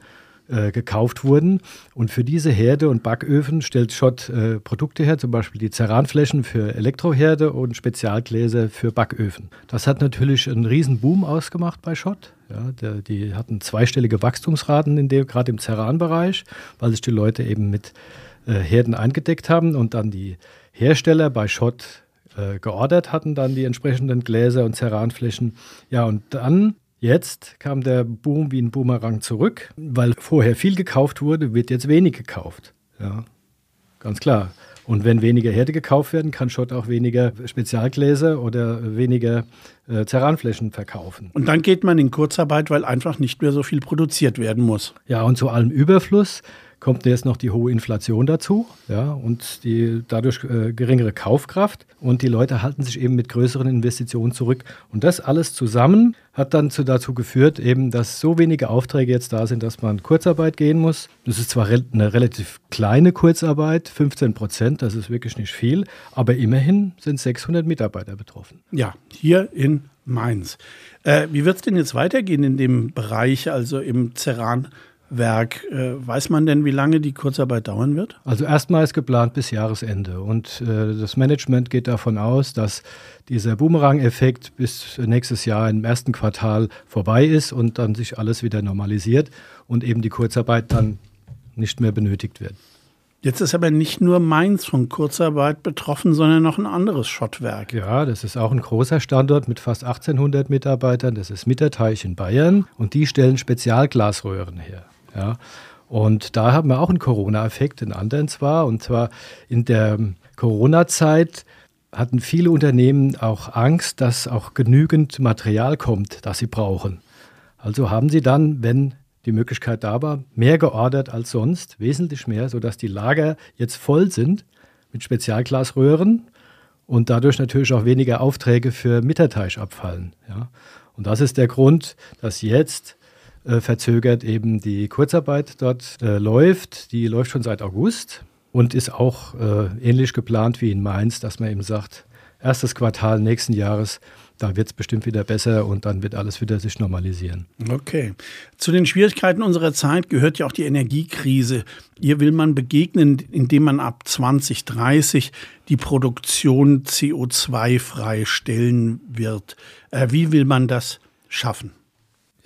äh, gekauft wurden. Und für diese Herde und Backöfen stellt Schott äh, Produkte her, zum Beispiel die Ceranflächen für Elektroherde und Spezialgläser für Backöfen. Das hat natürlich einen riesen Boom ausgemacht bei Schott. Ja, der, die hatten zweistellige Wachstumsraten in dem, gerade im Ceranbereich, weil sich die Leute eben mit äh, Herden eingedeckt haben und dann die Hersteller bei Schott äh, geordert hatten, dann die entsprechenden Gläser und Ceranflächen. Ja, und dann Jetzt kam der Boom wie ein Boomerang zurück, weil vorher viel gekauft wurde, wird jetzt wenig gekauft. Ja, ganz klar. Und wenn weniger Herde gekauft werden, kann Schott auch weniger Spezialgläser oder weniger äh, Ceranflächen verkaufen. Und dann geht man in Kurzarbeit, weil einfach nicht mehr so viel produziert werden muss. Ja, und zu allem Überfluss kommt jetzt noch die hohe Inflation dazu ja, und die dadurch äh, geringere Kaufkraft. Und die Leute halten sich eben mit größeren Investitionen zurück. Und das alles zusammen hat dann zu, dazu geführt, eben, dass so wenige Aufträge jetzt da sind, dass man Kurzarbeit gehen muss. Das ist zwar re eine relativ kleine Kurzarbeit, 15 Prozent, das ist wirklich nicht viel, aber immerhin sind 600 Mitarbeiter betroffen. Ja, hier in Mainz. Äh, wie wird es denn jetzt weitergehen in dem Bereich, also im Ceran? Werk. Äh, weiß man denn, wie lange die Kurzarbeit dauern wird? Also erstmal ist geplant bis Jahresende und äh, das Management geht davon aus, dass dieser Boomerang-Effekt bis nächstes Jahr im ersten Quartal vorbei ist und dann sich alles wieder normalisiert und eben die Kurzarbeit dann nicht mehr benötigt wird. Jetzt ist aber nicht nur Mainz von Kurzarbeit betroffen, sondern noch ein anderes Schottwerk. Ja, das ist auch ein großer Standort mit fast 1800 Mitarbeitern. Das ist Mitterteich in Bayern und die stellen Spezialglasröhren her. Ja. Und da haben wir auch einen Corona-Effekt, einen anderen zwar. Und zwar in der Corona-Zeit hatten viele Unternehmen auch Angst, dass auch genügend Material kommt, das sie brauchen. Also haben sie dann, wenn die Möglichkeit da war, mehr geordert als sonst, wesentlich mehr, sodass die Lager jetzt voll sind mit Spezialglasröhren und dadurch natürlich auch weniger Aufträge für Mitterteich abfallen. Ja. Und das ist der Grund, dass jetzt äh, verzögert eben die Kurzarbeit dort äh, läuft. Die läuft schon seit August und ist auch äh, ähnlich geplant wie in Mainz, dass man eben sagt, erstes Quartal nächsten Jahres, da wird es bestimmt wieder besser und dann wird alles wieder sich normalisieren. Okay. Zu den Schwierigkeiten unserer Zeit gehört ja auch die Energiekrise. Ihr will man begegnen, indem man ab 2030 die Produktion CO2 freistellen wird. Äh, wie will man das schaffen?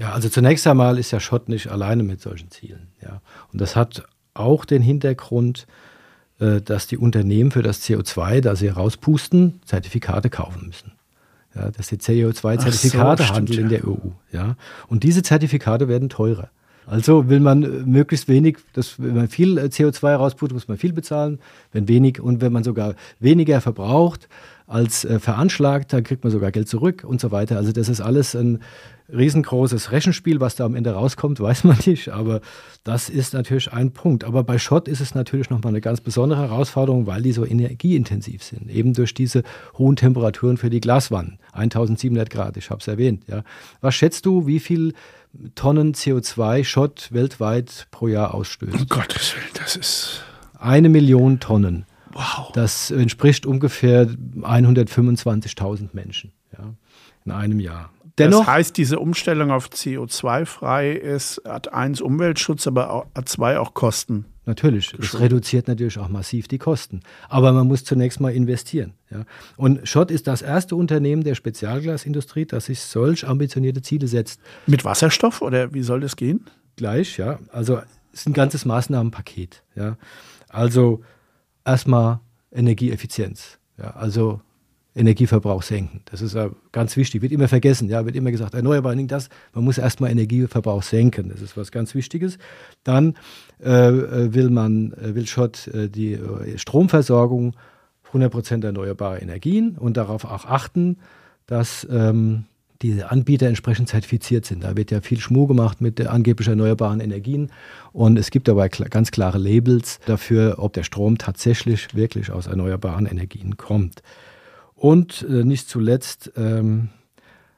Ja, also zunächst einmal ist ja Schott nicht alleine mit solchen Zielen. Ja. Und das hat auch den Hintergrund, äh, dass die Unternehmen für das CO2, das sie rauspusten, Zertifikate kaufen müssen. Ja, dass die CO2-Zertifikate so, handeln in der EU. Ja. Und diese Zertifikate werden teurer. Also will man äh, möglichst wenig, das, wenn man viel äh, CO2 rausputzt, muss man viel bezahlen. Wenn wenig und wenn man sogar weniger verbraucht als äh, veranschlagt, dann kriegt man sogar Geld zurück und so weiter. Also das ist alles ein riesengroßes Rechenspiel, was da am Ende rauskommt, <laughs> weiß man nicht, aber das ist natürlich ein Punkt. Aber bei Schott ist es natürlich nochmal eine ganz besondere Herausforderung, weil die so energieintensiv sind, eben durch diese hohen Temperaturen für die Glaswannen, 1700 Grad, ich habe es erwähnt. Ja. Was schätzt du, wie viel Tonnen CO2 Schott weltweit pro Jahr ausstößt? Um Gottes Willen, das ist... Eine Million Tonnen. Wow. Das entspricht ungefähr 125.000 Menschen ja, in einem Jahr. Dennoch, das heißt, diese Umstellung auf CO2-frei ist, hat eins Umweltschutz, aber hat zwei auch Kosten. Natürlich, es reduziert natürlich auch massiv die Kosten. Aber man muss zunächst mal investieren. Ja. Und Schott ist das erste Unternehmen der Spezialglasindustrie, das sich solch ambitionierte Ziele setzt. Mit Wasserstoff oder wie soll das gehen? Gleich, ja. Also es ist ein ganzes Maßnahmenpaket. Ja. Also erstmal Energieeffizienz. Ja. Also Energieverbrauch senken. Das ist ja ganz wichtig, wird immer vergessen. Ja, wird immer gesagt, erneuerbar, das. Man muss erstmal Energieverbrauch senken. Das ist was ganz Wichtiges. Dann äh, äh will man, äh, will Schott äh, die äh, Stromversorgung 100% erneuerbare Energien und darauf auch achten, dass ähm, diese Anbieter entsprechend zertifiziert sind. Da wird ja viel Schmuh gemacht mit angeblich erneuerbaren Energien und es gibt dabei ganz klare Labels dafür, ob der Strom tatsächlich wirklich aus erneuerbaren Energien kommt. Und äh, nicht zuletzt ähm,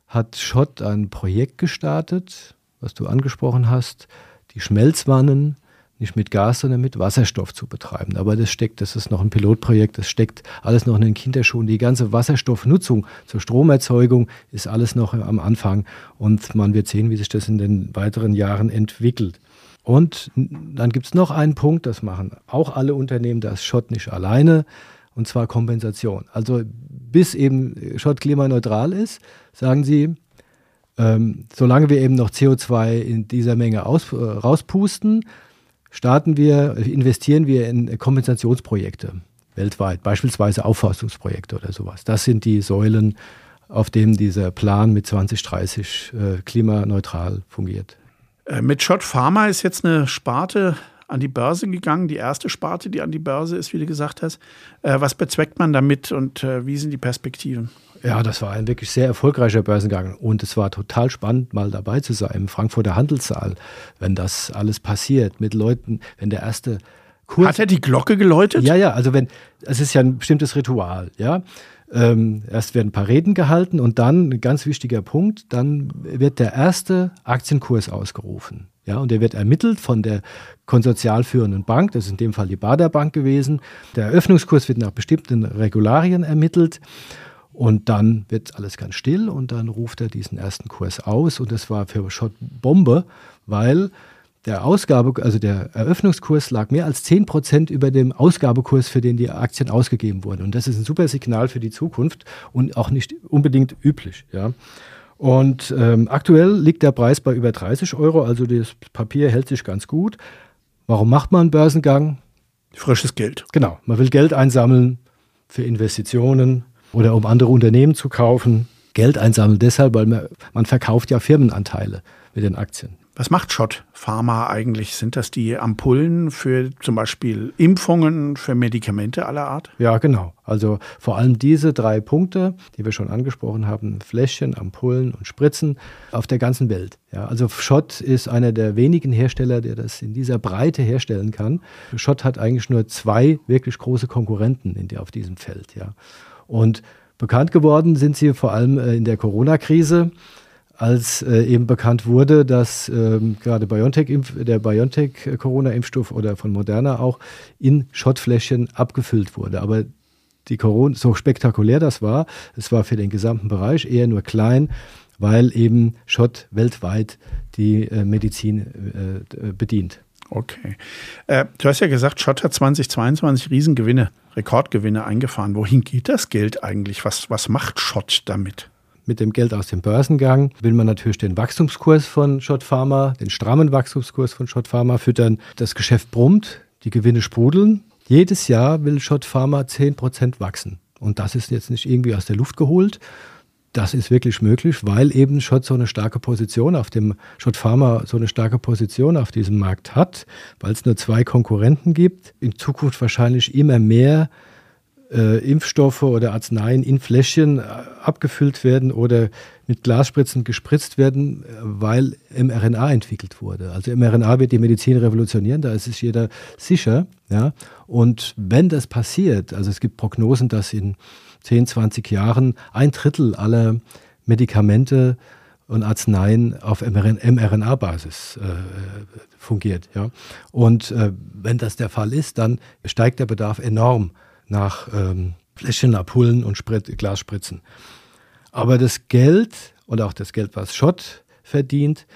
hat Schott ein Projekt gestartet, was du angesprochen hast, die Schmelzwannen nicht mit Gas, sondern mit Wasserstoff zu betreiben. Aber das steckt, das ist noch ein Pilotprojekt, das steckt alles noch in den Kinderschuhen. Die ganze Wasserstoffnutzung zur Stromerzeugung ist alles noch am Anfang und man wird sehen, wie sich das in den weiteren Jahren entwickelt. Und dann gibt es noch einen Punkt, das machen auch alle Unternehmen, das Schott nicht alleine, und zwar Kompensation. Also bis eben Schott klimaneutral ist, sagen sie, ähm, solange wir eben noch CO2 in dieser Menge aus, äh, rauspusten, starten wir, investieren wir in Kompensationsprojekte weltweit, beispielsweise Aufforstungsprojekte oder sowas. Das sind die Säulen, auf denen dieser Plan mit 2030 äh, klimaneutral fungiert. Äh, mit Schott Pharma ist jetzt eine Sparte an die Börse gegangen, die erste Sparte, die an die Börse ist, wie du gesagt hast. Äh, was bezweckt man damit und äh, wie sind die Perspektiven? Ja, das war ein wirklich sehr erfolgreicher Börsengang und es war total spannend, mal dabei zu sein im Frankfurter Handelssaal, wenn das alles passiert mit Leuten, wenn der erste Kurs. Hat er die Glocke geläutet? Ja, ja, also wenn, es ist ja ein bestimmtes Ritual, ja. Ähm, erst werden ein paar Reden gehalten und dann, ein ganz wichtiger Punkt, dann wird der erste Aktienkurs ausgerufen. Ja, und der wird ermittelt von der konsortialführenden Bank, das ist in dem Fall die Bader Bank gewesen. Der Eröffnungskurs wird nach bestimmten Regularien ermittelt. Und dann wird alles ganz still und dann ruft er diesen ersten Kurs aus. Und das war für Schott Bombe, weil der Ausgabe, also der Eröffnungskurs lag mehr als 10 Prozent über dem Ausgabekurs, für den die Aktien ausgegeben wurden. Und das ist ein super Signal für die Zukunft und auch nicht unbedingt üblich. Ja. Und ähm, aktuell liegt der Preis bei über 30 Euro, also das Papier hält sich ganz gut. Warum macht man einen Börsengang? Frisches Geld. Genau, man will Geld einsammeln für Investitionen oder um andere Unternehmen zu kaufen. Geld einsammeln deshalb, weil man, man verkauft ja Firmenanteile mit den Aktien. Was macht Schott Pharma eigentlich? Sind das die Ampullen für zum Beispiel Impfungen, für Medikamente aller Art? Ja, genau. Also vor allem diese drei Punkte, die wir schon angesprochen haben, Fläschchen, Ampullen und Spritzen auf der ganzen Welt. Ja, also Schott ist einer der wenigen Hersteller, der das in dieser Breite herstellen kann. Schott hat eigentlich nur zwei wirklich große Konkurrenten in der, auf diesem Feld. Ja. Und bekannt geworden sind sie vor allem äh, in der Corona-Krise als äh, eben bekannt wurde, dass ähm, gerade BioNTech der BioNTech-Corona-Impfstoff oder von Moderna auch in Schottfläschchen abgefüllt wurde. Aber die Corona, so spektakulär das war, es war für den gesamten Bereich eher nur klein, weil eben Schott weltweit die äh, Medizin äh, bedient. Okay. Äh, du hast ja gesagt, Schott hat 2022 Riesengewinne, Rekordgewinne eingefahren. Wohin geht das Geld eigentlich? Was, was macht Schott damit? Mit dem Geld aus dem Börsengang will man natürlich den Wachstumskurs von Schott Pharma, den strammen Wachstumskurs von Schott Pharma füttern. Das Geschäft brummt, die Gewinne sprudeln. Jedes Jahr will Schott Pharma 10% wachsen. Und das ist jetzt nicht irgendwie aus der Luft geholt. Das ist wirklich möglich, weil eben Schott so eine starke Position auf dem Schott Pharma so eine starke Position auf diesem Markt hat, weil es nur zwei Konkurrenten gibt. In Zukunft wahrscheinlich immer mehr äh, Impfstoffe oder Arzneien in Fläschchen äh, abgefüllt werden oder mit Glasspritzen gespritzt werden, weil mRNA entwickelt wurde. Also mRNA wird die Medizin revolutionieren, da ist sich jeder sicher. Ja? Und wenn das passiert, also es gibt Prognosen, dass in 10, 20 Jahren ein Drittel aller Medikamente und Arzneien auf mRNA-Basis äh, fungiert. Ja? Und äh, wenn das der Fall ist, dann steigt der Bedarf enorm nach ähm, Fläschchen abholen und Sprit Glas spritzen. Aber das Geld und auch das Geld, was Schott verdient,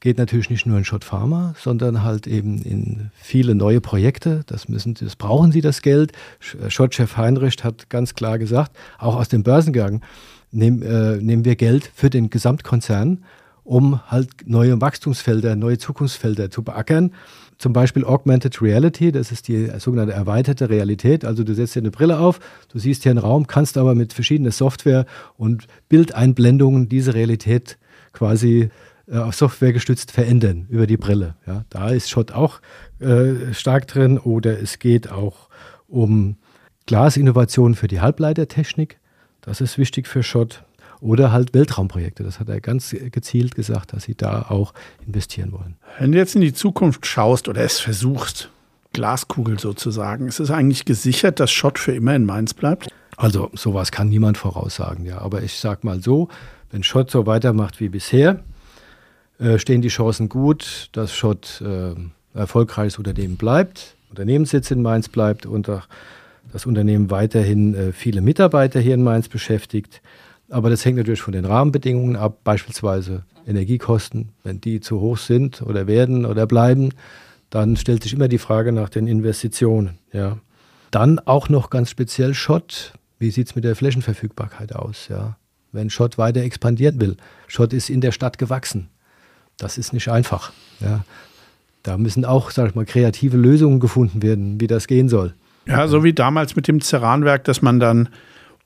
geht natürlich nicht nur in Schott Pharma, sondern halt eben in viele neue Projekte. Das müssen, das brauchen sie das Geld. Schott-Chef Heinrich hat ganz klar gesagt, auch aus dem Börsengang nehm, äh, nehmen wir Geld für den Gesamtkonzern, um halt neue Wachstumsfelder, neue Zukunftsfelder zu beackern. Zum Beispiel Augmented Reality, das ist die sogenannte erweiterte Realität. Also du setzt dir eine Brille auf, du siehst hier einen Raum, kannst aber mit verschiedener Software und Bildeinblendungen diese Realität quasi äh, auf Software gestützt verändern über die Brille. Ja, da ist Schott auch äh, stark drin. Oder es geht auch um Glasinnovationen für die Halbleitertechnik. Das ist wichtig für Schott. Oder halt Weltraumprojekte. Das hat er ganz gezielt gesagt, dass sie da auch investieren wollen. Wenn du jetzt in die Zukunft schaust oder es versuchst, Glaskugel sozusagen, ist es eigentlich gesichert, dass Schott für immer in Mainz bleibt? Also sowas kann niemand voraussagen, ja. Aber ich sag mal so, wenn Schott so weitermacht wie bisher, äh, stehen die Chancen gut, dass Schott äh, erfolgreiches Unternehmen bleibt, Unternehmenssitz in Mainz bleibt und das Unternehmen weiterhin äh, viele Mitarbeiter hier in Mainz beschäftigt. Aber das hängt natürlich von den Rahmenbedingungen ab, beispielsweise Energiekosten. Wenn die zu hoch sind oder werden oder bleiben, dann stellt sich immer die Frage nach den Investitionen. Ja. Dann auch noch ganz speziell Schott. Wie sieht es mit der Flächenverfügbarkeit aus? Ja. Wenn Schott weiter expandieren will. Schott ist in der Stadt gewachsen. Das ist nicht einfach. Ja. Da müssen auch, sag ich mal, kreative Lösungen gefunden werden, wie das gehen soll. Ja, so wie damals mit dem Ceranwerk, das man dann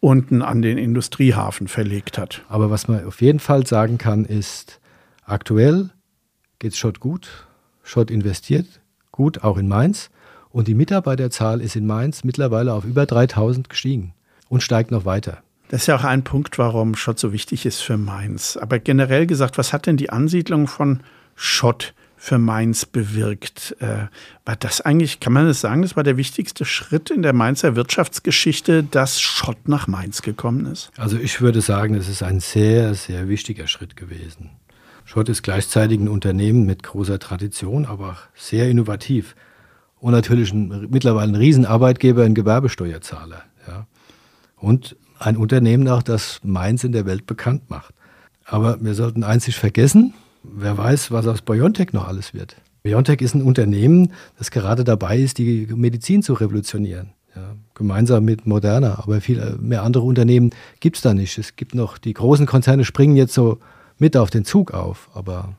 unten an den Industriehafen verlegt hat. Aber was man auf jeden Fall sagen kann, ist, aktuell geht es Schott gut. Schott investiert gut, auch in Mainz. Und die Mitarbeiterzahl ist in Mainz mittlerweile auf über 3000 gestiegen und steigt noch weiter. Das ist ja auch ein Punkt, warum Schott so wichtig ist für Mainz. Aber generell gesagt, was hat denn die Ansiedlung von Schott für Mainz bewirkt? Äh, war das eigentlich, kann man das sagen, das war der wichtigste Schritt in der Mainzer Wirtschaftsgeschichte, dass Schott nach Mainz gekommen ist? Also ich würde sagen, es ist ein sehr, sehr wichtiger Schritt gewesen. Schott ist gleichzeitig ein Unternehmen mit großer Tradition, aber sehr innovativ. Und natürlich ein, mittlerweile ein Riesenarbeitgeber, ein Gewerbesteuerzahler. Ja. Und ein Unternehmen auch, das Mainz in der Welt bekannt macht. Aber wir sollten nicht vergessen, wer weiß, was aus BioNTech noch alles wird. BioNTech ist ein Unternehmen, das gerade dabei ist, die Medizin zu revolutionieren. Ja, gemeinsam mit Moderna. Aber viel mehr andere Unternehmen gibt es da nicht. Es gibt noch, die großen Konzerne springen jetzt so mit auf den Zug auf. Aber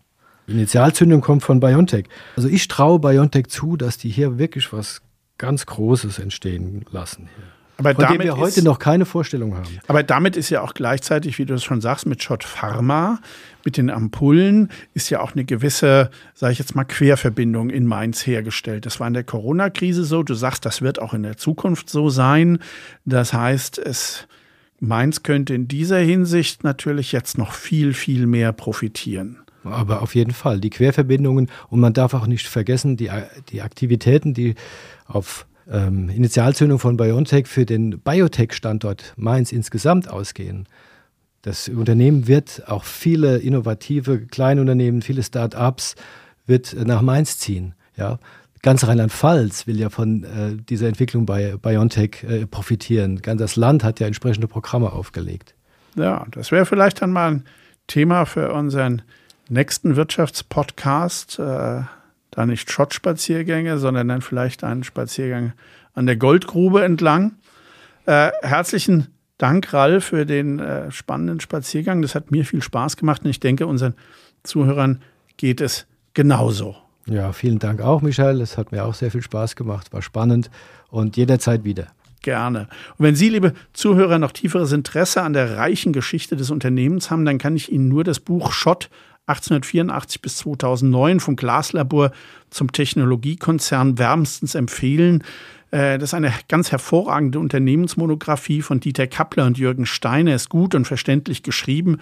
die Initialzündung kommt von BioNTech. Also ich traue BioNTech zu, dass die hier wirklich was ganz Großes entstehen lassen. Hier. Aber von damit dem wir heute ist, noch keine Vorstellung haben. Aber damit ist ja auch gleichzeitig, wie du es schon sagst, mit Schott Pharma, mit den Ampullen, ist ja auch eine gewisse, sage ich jetzt mal, Querverbindung in Mainz hergestellt. Das war in der Corona-Krise so. Du sagst, das wird auch in der Zukunft so sein. Das heißt, es Mainz könnte in dieser Hinsicht natürlich jetzt noch viel, viel mehr profitieren. Aber auf jeden Fall, die Querverbindungen und man darf auch nicht vergessen, die, die Aktivitäten, die auf ähm, Initialzündung von BioNTech für den Biotech-Standort Mainz insgesamt ausgehen. Das Unternehmen wird auch viele innovative Kleinunternehmen, viele Start-ups wird nach Mainz ziehen. Ja. Ganz Rheinland-Pfalz will ja von äh, dieser Entwicklung bei BioNTech äh, profitieren. Ganz das Land hat ja entsprechende Programme aufgelegt. Ja, das wäre vielleicht dann mal ein Thema für unseren nächsten Wirtschaftspodcast. Äh da nicht Schott-Spaziergänge, sondern dann vielleicht einen Spaziergang an der Goldgrube entlang. Äh, herzlichen Dank, Ralf, für den äh, spannenden Spaziergang. Das hat mir viel Spaß gemacht und ich denke, unseren Zuhörern geht es genauso. Ja, vielen Dank auch, Michael. Es hat mir auch sehr viel Spaß gemacht, war spannend und jederzeit wieder. Gerne. Und wenn Sie, liebe Zuhörer, noch tieferes Interesse an der reichen Geschichte des Unternehmens haben, dann kann ich Ihnen nur das Buch Schott 1884 bis 2009 vom Glaslabor zum Technologiekonzern wärmstens empfehlen. Äh, das ist eine ganz hervorragende Unternehmensmonographie von Dieter Kappler und Jürgen Steiner. Ist gut und verständlich geschrieben,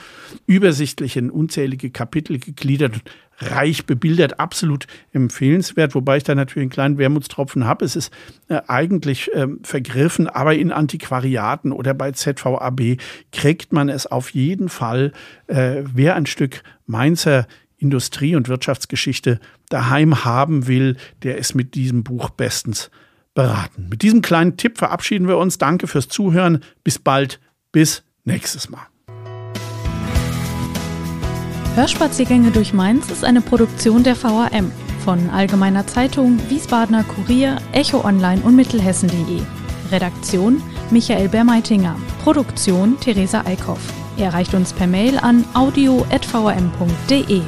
übersichtlich in unzählige Kapitel gegliedert, reich bebildert, absolut empfehlenswert. Wobei ich da natürlich einen kleinen Wermutstropfen habe. Es ist äh, eigentlich äh, vergriffen, aber in Antiquariaten oder bei ZVAB kriegt man es auf jeden Fall. Äh, wer ein Stück Mainzer Industrie- und Wirtschaftsgeschichte daheim haben will, der ist mit diesem Buch bestens beraten. Mit diesem kleinen Tipp verabschieden wir uns. Danke fürs Zuhören. Bis bald. Bis nächstes Mal. Hörspaziergänge durch Mainz ist eine Produktion der VAM von Allgemeiner Zeitung, Wiesbadener Kurier, Echo Online und Mittelhessen.de. Redaktion Michael Bermeitinger. Produktion Theresa Eickhoff. Er erreicht uns per Mail an audio.vam.de.